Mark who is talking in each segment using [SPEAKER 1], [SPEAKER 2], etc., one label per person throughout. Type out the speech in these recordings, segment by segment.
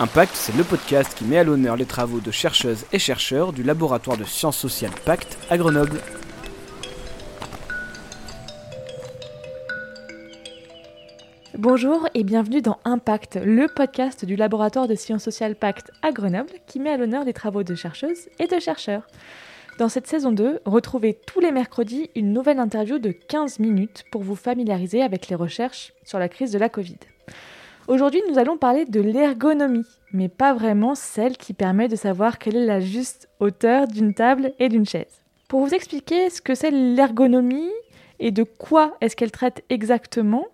[SPEAKER 1] Impact, c'est le podcast qui met à l'honneur les travaux de chercheuses et chercheurs du laboratoire de sciences sociales Pacte à Grenoble.
[SPEAKER 2] Bonjour et bienvenue dans Impact, le podcast du laboratoire de sciences sociales Pacte à Grenoble qui met à l'honneur les travaux de chercheuses et de chercheurs. Dans cette saison 2, retrouvez tous les mercredis une nouvelle interview de 15 minutes pour vous familiariser avec les recherches sur la crise de la Covid. Aujourd'hui, nous allons parler de l'ergonomie, mais pas vraiment celle qui permet de savoir quelle est la juste hauteur d'une table et d'une chaise. Pour vous expliquer ce que c'est l'ergonomie et de quoi est-ce qu'elle traite exactement,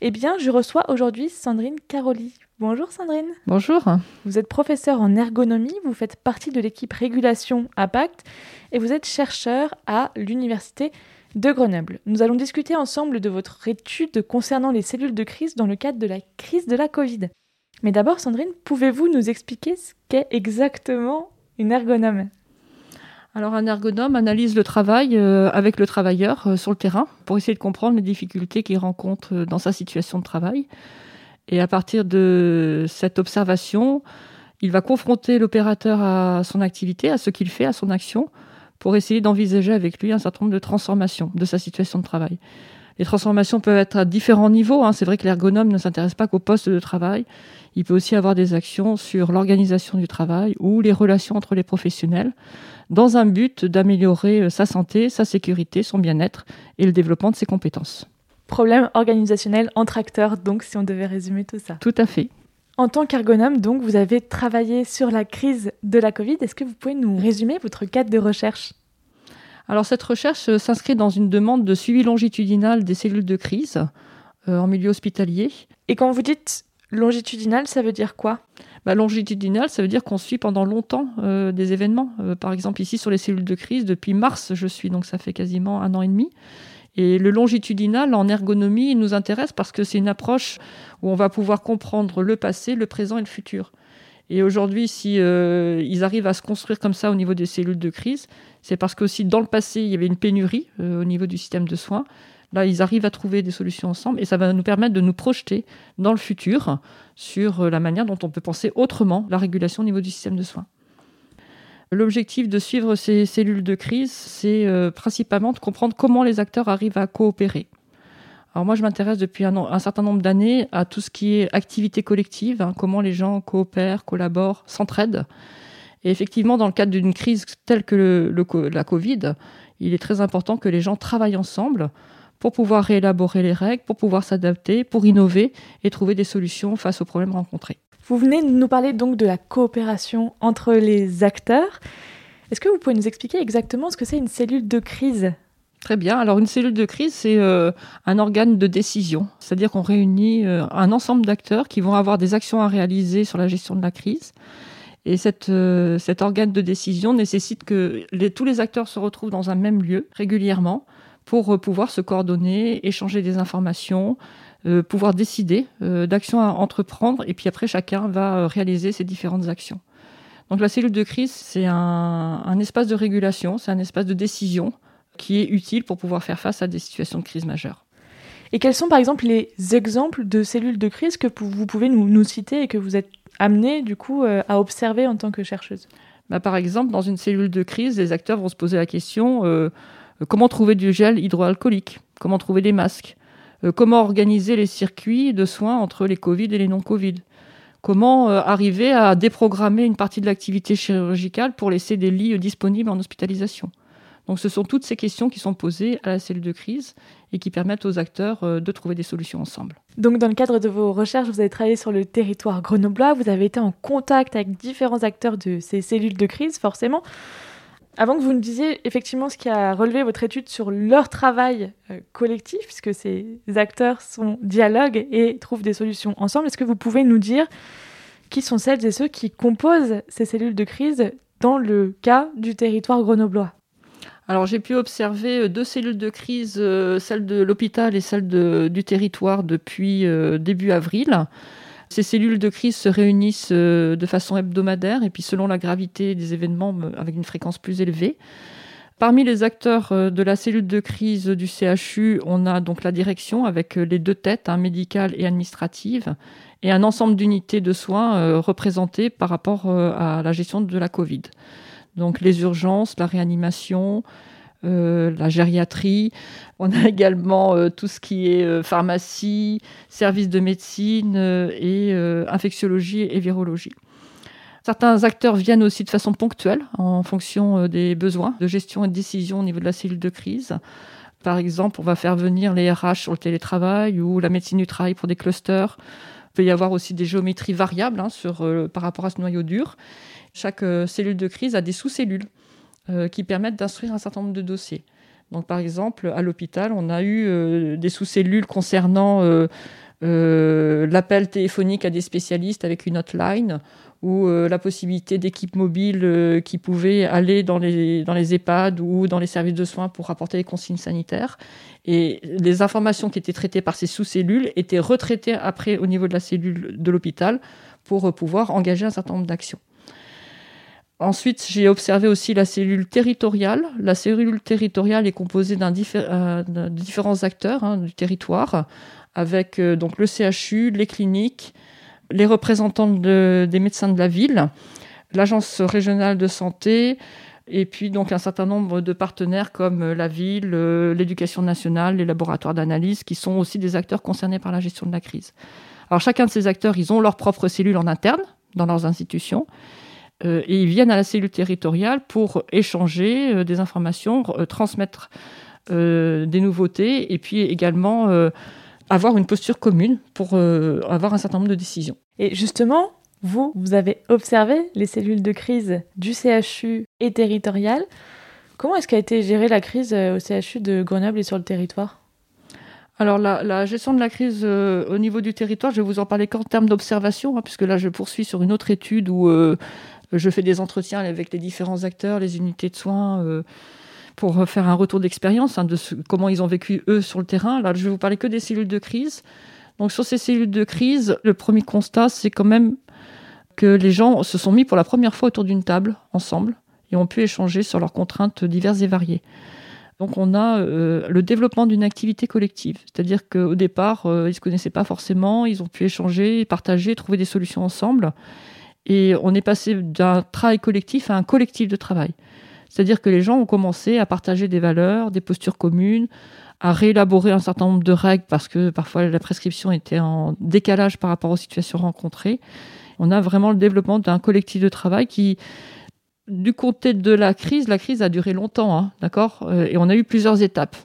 [SPEAKER 2] eh bien, je reçois aujourd'hui Sandrine Caroli. Bonjour Sandrine.
[SPEAKER 3] Bonjour.
[SPEAKER 2] Vous êtes professeure en ergonomie, vous faites partie de l'équipe régulation à Pacte et vous êtes chercheur à l'université de Grenoble. Nous allons discuter ensemble de votre étude concernant les cellules de crise dans le cadre de la crise de la Covid. Mais d'abord, Sandrine, pouvez-vous nous expliquer ce qu'est exactement une ergonome?
[SPEAKER 3] Alors un ergonome analyse le travail euh, avec le travailleur euh, sur le terrain pour essayer de comprendre les difficultés qu'il rencontre euh, dans sa situation de travail. Et à partir de cette observation, il va confronter l'opérateur à son activité, à ce qu'il fait, à son action, pour essayer d'envisager avec lui un certain nombre de transformations de sa situation de travail. Les transformations peuvent être à différents niveaux. Hein. C'est vrai que l'ergonome ne s'intéresse pas qu'au poste de travail. Il peut aussi avoir des actions sur l'organisation du travail ou les relations entre les professionnels, dans un but d'améliorer euh, sa santé, sa sécurité, son bien-être et le développement de ses compétences.
[SPEAKER 2] Problème organisationnel entre acteurs, donc, si on devait résumer tout ça.
[SPEAKER 3] Tout à fait.
[SPEAKER 2] En tant qu'ergonome, donc, vous avez travaillé sur la crise de la Covid. Est-ce que vous pouvez nous résumer votre cadre de recherche?
[SPEAKER 3] Alors, cette recherche euh, s'inscrit dans une demande de suivi longitudinal des cellules de crise euh, en milieu hospitalier.
[SPEAKER 2] Et quand vous dites longitudinal, ça veut dire quoi?
[SPEAKER 3] Bah, Longitudinal, ça veut dire qu'on suit pendant longtemps euh, des événements. par exemple, ici, sur les cellules de crise, depuis mars, je suis, donc ça fait quasiment un an et demi. Et le longitudinal en ergonomie nous intéresse parce que c'est une approche où on va pouvoir comprendre le passé, le présent et le futur. Et aujourd'hui, si euh, ils arrivent à se construire comme ça au niveau des cellules de crise, c'est parce qu'aussi dans le passé, il y avait une pénurie euh, au niveau du système de soins. Là, ils arrivent à trouver des solutions ensemble et ça va nous permettre de nous projeter dans le futur sur euh, la manière dont on peut penser autrement la régulation au niveau du système de soins. L'objectif de suivre ces cellules de crise, c'est euh, principalement de comprendre comment les acteurs arrivent à coopérer. Alors moi, je m'intéresse depuis un, certain nombre d'années à tout ce qui est activité collective, hein, comment les gens coopèrent, collaborent, s'entraident. Et effectivement, dans le cadre d'une crise telle que la Covid, il est très important que les gens travaillent ensemble pour pouvoir réélaborer les règles, pour pouvoir s'adapter, pour innover et trouver des solutions face aux problèmes rencontrés.
[SPEAKER 2] Vous venez de nous parler donc de la coopération entre les acteurs. Est-ce que vous pouvez nous expliquer exactement ce que c'est une cellule de crise?
[SPEAKER 3] Très bien. Alors une cellule de crise, c'est euh, un organe de décision. C'est-à-dire qu'on réunit euh, un ensemble d'acteurs qui vont avoir des actions à réaliser sur la gestion de la crise. Et cette, euh, cet organe de décision nécessite que tous les acteurs se retrouvent dans un même lieu régulièrement pour pouvoir se coordonner, échanger des informations, euh, pouvoir décider euh, d'actions à entreprendre, et puis après chacun va euh, réaliser ses différentes actions. Donc la cellule de crise, c'est un, espace de régulation, c'est un espace de décision qui est utile pour pouvoir faire face à des situations de crise majeures.
[SPEAKER 2] Et quels sont par exemple les exemples de cellules de crise que vous pouvez nous, citer et que vous êtes amené du coup à observer en tant que chercheuse?
[SPEAKER 3] Bah, Par exemple, dans une cellule de crise, les acteurs vont se poser la question comment trouver du gel hydroalcoolique? Comment trouver des masques? Comment organiser les circuits de soins entre les Covid et les non-Covid? Comment euh, arriver à déprogrammer une partie de l'activité chirurgicale pour laisser des lits disponibles en hospitalisation? Donc ce sont toutes ces questions qui sont posées à la cellule de crise et qui permettent aux acteurs euh, de trouver des solutions ensemble.
[SPEAKER 2] Donc dans le cadre de vos recherches, vous avez travaillé sur le territoire grenoblois, vous avez été en contact avec différents acteurs de ces cellules de crise, forcément. Avant que vous nous disiez effectivement ce qui a relevé votre étude sur leur travail euh, collectif, puisque ces acteurs sont dialogues et trouvent des solutions ensemble, est-ce que vous pouvez nous dire qui sont celles et ceux qui composent ces cellules de crise dans le cas du territoire grenoblois?
[SPEAKER 3] Alors j'ai pu observer euh, deux cellules de crise, euh, celle de l'hôpital et celle du territoire depuis début avril. Ces cellules de crise se réunissent euh, de façon hebdomadaire et puis selon la gravité des événements avec une fréquence plus élevée. Parmi les acteurs de la cellule de crise du CHU, on a donc la direction avec les deux têtes, hein, médicale et administrative, et un ensemble d'unités de soins représentées par rapport à la gestion de la Covid. Donc les urgences, la réanimation, euh, la gériatrie. On a également euh, tout ce qui est euh, pharmacie, services de médecine et infectiologie et virologie. Certains acteurs viennent aussi de façon ponctuelle en fonction des besoins de gestion et de décision au niveau de la cellule de crise. Par exemple, on va faire venir les RH sur le télétravail ou la médecine du travail pour des clusters. Il peut y avoir aussi des géométries variables hein, sur, par rapport à ce noyau dur. Chaque cellule de crise a des sous-cellules. Euh, qui permettent d'instruire un certain nombre de dossiers. Donc, par exemple, à l'hôpital, on a eu euh, des sous-cellules concernant euh, l'appel téléphonique à des spécialistes avec une hotline ou la possibilité d'équipes mobiles qui pouvaient aller dans les, dans EHPAD ou dans les services de soins pour apporter les consignes sanitaires. Et les informations qui étaient traitées par ces sous-cellules étaient retraitées après au niveau de la cellule de l'hôpital pour pouvoir engager un certain nombre d'actions. Ensuite, j'ai observé aussi la cellule territoriale. La cellule territoriale est composée d'un euh, de différents acteurs hein, du territoire, avec euh, donc le CHU, les cliniques, les représentants des médecins de la ville, l'agence régionale de santé, et puis donc un certain nombre de partenaires comme euh, la ville, l'éducation nationale, les laboratoires d'analyse, qui sont aussi des acteurs concernés par la gestion de la crise. Alors chacun de ces acteurs, ils ont leur propre cellule en interne dans leurs institutions. Euh, et ils viennent à la cellule territoriale pour échanger euh, des informations, euh, transmettre des nouveautés et puis également avoir une posture commune pour avoir un certain nombre de décisions.
[SPEAKER 2] Et justement, vous, vous avez observé les cellules de crise du CHU et territorial. Comment est-ce qu'a été gérée la crise au CHU de Grenoble et sur le territoire?
[SPEAKER 3] Alors la, gestion de la crise au niveau du territoire, je vais vous en parler qu'en termes d'observation, hein, puisque là je poursuis sur une autre étude où je fais des entretiens avec les différents acteurs, les unités de soins, euh, pour faire un retour d'expérience hein, de comment ils ont vécu eux sur le terrain. Là, je vais vous parler que des cellules de crise. Donc sur ces cellules de crise, le premier constat, c'est quand même que les gens se sont mis pour la première fois autour d'une table ensemble et ont pu échanger sur leurs contraintes diverses et variées. Donc on a euh, le développement d'une activité collective, c'est-à-dire qu'au départ, euh, ils ne se connaissaient pas forcément, ils ont pu échanger, partager, trouver des solutions ensemble. Et on est passé d'un travail collectif à un collectif de travail. C'est-à-dire que les gens ont commencé à partager des valeurs, des postures communes, à réélaborer un certain nombre de règles parce que parfois la prescription était en décalage par rapport aux situations rencontrées. On a vraiment le développement d'un collectif de travail qui, du côté de la crise, la crise a duré longtemps, hein, d'accord euh, Et on a eu plusieurs étapes.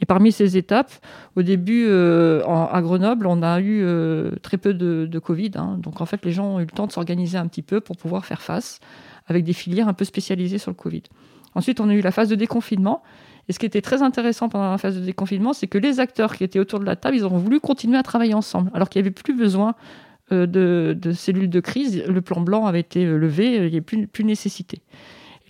[SPEAKER 3] Et parmi ces étapes, au début, euh, à Grenoble, on a eu euh, très peu de, Covid. Hein. donc en fait, les gens ont eu le temps de s'organiser un petit peu pour pouvoir faire face avec des filières un peu spécialisées sur le Covid. Ensuite, on a eu la phase de déconfinement. Et ce qui était très intéressant pendant la phase de déconfinement, c'est que les acteurs qui étaient autour de la table, ils ont voulu continuer à travailler ensemble, alors qu'il n'y avait plus besoin euh, de, cellules de crise. Le plan blanc avait été levé, il n'y avait plus, plus nécessité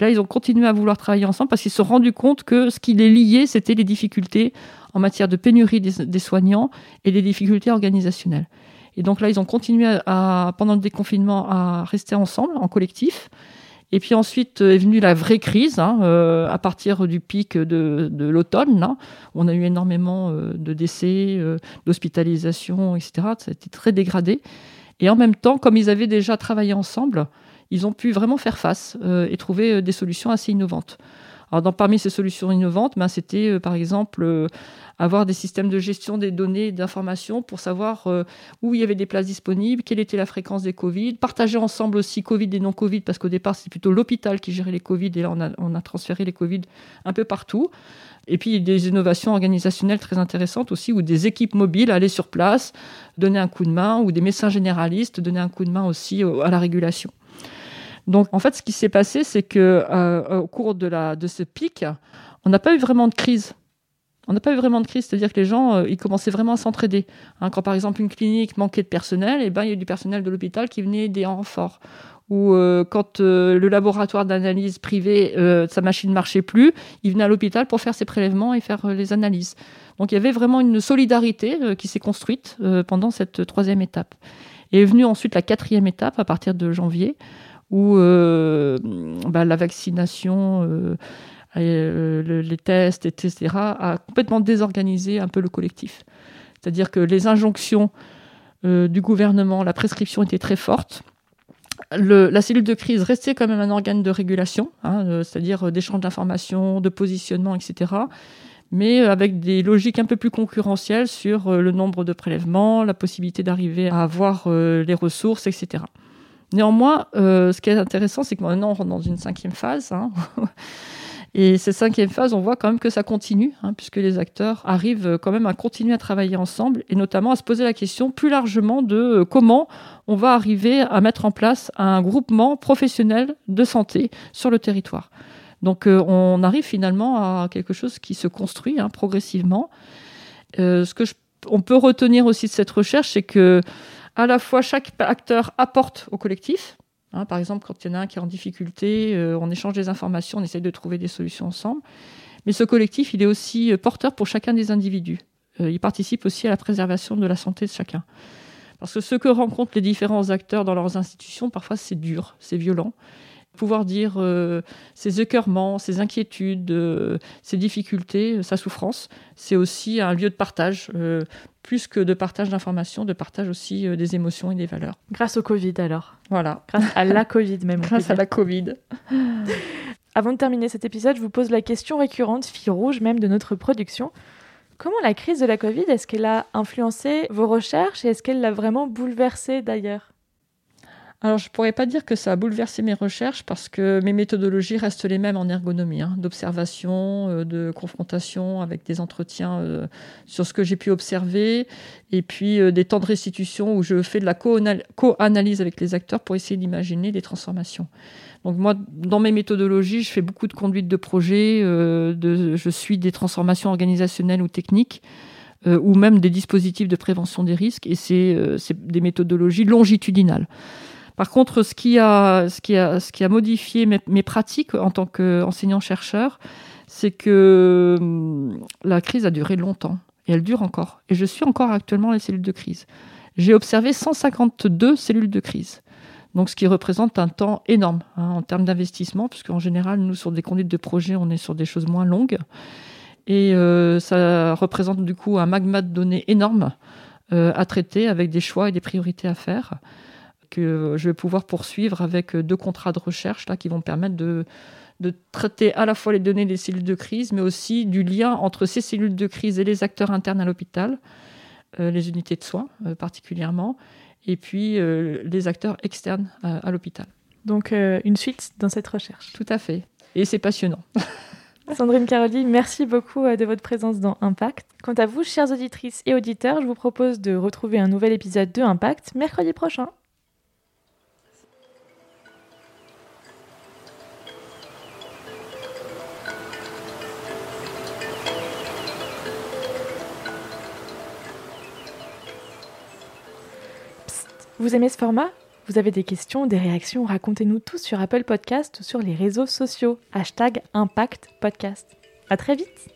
[SPEAKER 3] là, ils ont continué à vouloir travailler ensemble parce qu'ils se sont rendus compte que ce qui les liait, c'était les difficultés en matière de pénurie des, soignants et les difficultés organisationnelles. Et donc là, ils ont continué à, pendant le déconfinement à rester ensemble, en collectif. Et puis ensuite est venue la vraie crise, hein, euh, à partir du pic de, l'automne. Là, on a eu énormément euh, de décès, euh, d'hospitalisations, etc. Ça a été très dégradé. Et en même temps, comme ils avaient déjà travaillé ensemble, ils ont pu vraiment faire face euh, et trouver euh, des solutions assez innovantes. Alors, parmi ces solutions innovantes, ben, c'était euh, par exemple avoir des systèmes de gestion des données d'information pour savoir où il y avait des places disponibles, quelle était la fréquence des Covid, partager ensemble aussi Covid et non-Covid, parce qu'au départ, c'était plutôt l'hôpital qui gérait les Covid, et là, on a, on a transféré les Covid un peu partout. Et puis des innovations organisationnelles très intéressantes aussi, où des équipes mobiles allaient sur place, donner un coup de main, ou des médecins généralistes donner un coup de main aussi à la régulation. Donc en fait, ce qui s'est passé, c'est que euh, au cours de, ce pic, on n'a pas eu vraiment de crise. On n'a pas eu vraiment de crise, c'est-à-dire que les gens, euh, ils commençaient vraiment à s'entraider. Hein, quand par exemple une clinique manquait de personnel, eh ben, il y a du personnel de l'hôpital qui venait aider en renfort. Ou euh, quand le laboratoire d'analyse privé, sa machine ne marchait plus, il venait à l'hôpital pour faire ses prélèvements et faire les analyses. Donc il y avait vraiment une solidarité qui s'est construite pendant cette troisième étape. Et est venue ensuite la quatrième étape à partir de janvier, où euh, bah, la vaccination euh, les tests, etc., a complètement désorganisé un peu le collectif. C'est-à-dire que les injonctions du gouvernement, la prescription était très forte. la cellule de crise restait quand même un organe de régulation, hein, c'est-à-dire d'échange d'informations, de positionnement, etc mais euh, avec des logiques un peu plus concurrentielles sur euh, le nombre de prélèvements, la possibilité d'arriver à avoir euh, les ressources, etc. Néanmoins, ce qui est intéressant, c'est que maintenant on rentre dans une cinquième phase. Hein. Et cette cinquième phase, on voit quand même que ça continue, hein, puisque les acteurs arrivent quand même à continuer à travailler ensemble, et notamment à se poser la question plus largement de comment on va arriver à mettre en place un groupement professionnel de santé sur le territoire. Donc euh, on arrive finalement à quelque chose qui se construit hein, progressivement. Euh, ce que on peut retenir aussi de cette recherche, c'est que à la fois chaque acteur apporte au collectif. Hein, par exemple, quand il y en a un qui est en difficulté, euh, on échange des informations, on essaye de trouver des solutions ensemble. Mais ce collectif, il est aussi porteur pour chacun des individus. il participe aussi à la préservation de la santé de chacun. Parce que ce que rencontrent les différents acteurs dans leurs institutions, parfois c'est dur, c'est violent pouvoir dire euh, ses écœurements, ses inquiétudes, euh, ses difficultés, sa souffrance. C'est aussi un lieu de partage, euh, plus que de partage d'informations, de partage aussi des émotions et des valeurs.
[SPEAKER 2] Grâce au Covid alors
[SPEAKER 3] Voilà.
[SPEAKER 2] Grâce à la Covid même.
[SPEAKER 3] Grâce à la Covid.
[SPEAKER 2] Avant de terminer cet épisode, je vous pose la question récurrente, fille rouge même de notre production. Comment la crise de la Covid, est-ce qu'elle a influencé vos recherches et est-ce qu'elle l'a vraiment bouleversé d'ailleurs?
[SPEAKER 3] Alors, je ne pourrais pas dire que ça a bouleversé mes recherches parce que mes méthodologies restent les mêmes en ergonomie, hein, d'observation, euh, de confrontation avec des entretiens euh, sur ce que j'ai pu observer, et puis euh, des temps de restitution où je fais de la co-analyse avec les acteurs pour essayer d'imaginer des transformations. Donc moi, dans mes méthodologies, je fais beaucoup de conduite de projet, je suis des transformations organisationnelles ou techniques ou même des dispositifs de prévention des risques, et c'est des méthodologies longitudinales. Par contre, ce qui a, modifié mes, pratiques en tant qu'enseignant-chercheur, c'est que hum, la crise a duré longtemps et elle dure encore. Et je suis encore actuellement les cellules de crise. J'ai observé 152 cellules de crise. Donc, ce qui représente un temps énorme hein, en termes d'investissement, puisqu'en général, nous, sur des conduites de projet, on est sur des choses moins longues. Et euh, ça représente du coup un magma de données énorme euh, à traiter avec des choix et des priorités à faire que je vais pouvoir poursuivre avec deux contrats de recherche là, qui vont permettre de, traiter à la fois les données des cellules de crise, mais aussi du lien entre ces cellules de crise et les acteurs internes à l'hôpital, euh, les unités de soins euh, particulièrement, et puis euh, les acteurs externes à, l'hôpital.
[SPEAKER 2] Donc une suite dans cette recherche.
[SPEAKER 3] Tout à fait. Et c'est passionnant.
[SPEAKER 2] Sandrine Caroli, merci beaucoup de votre présence dans Impact. Quant à vous, chères auditrices et auditeurs, je vous propose de retrouver un nouvel épisode de Impact mercredi prochain. Vous aimez ce format? Vous avez des questions, des réactions? Racontez-nous tout sur Apple Podcast ou sur les réseaux sociaux. Hashtag Impact Podcast. À très vite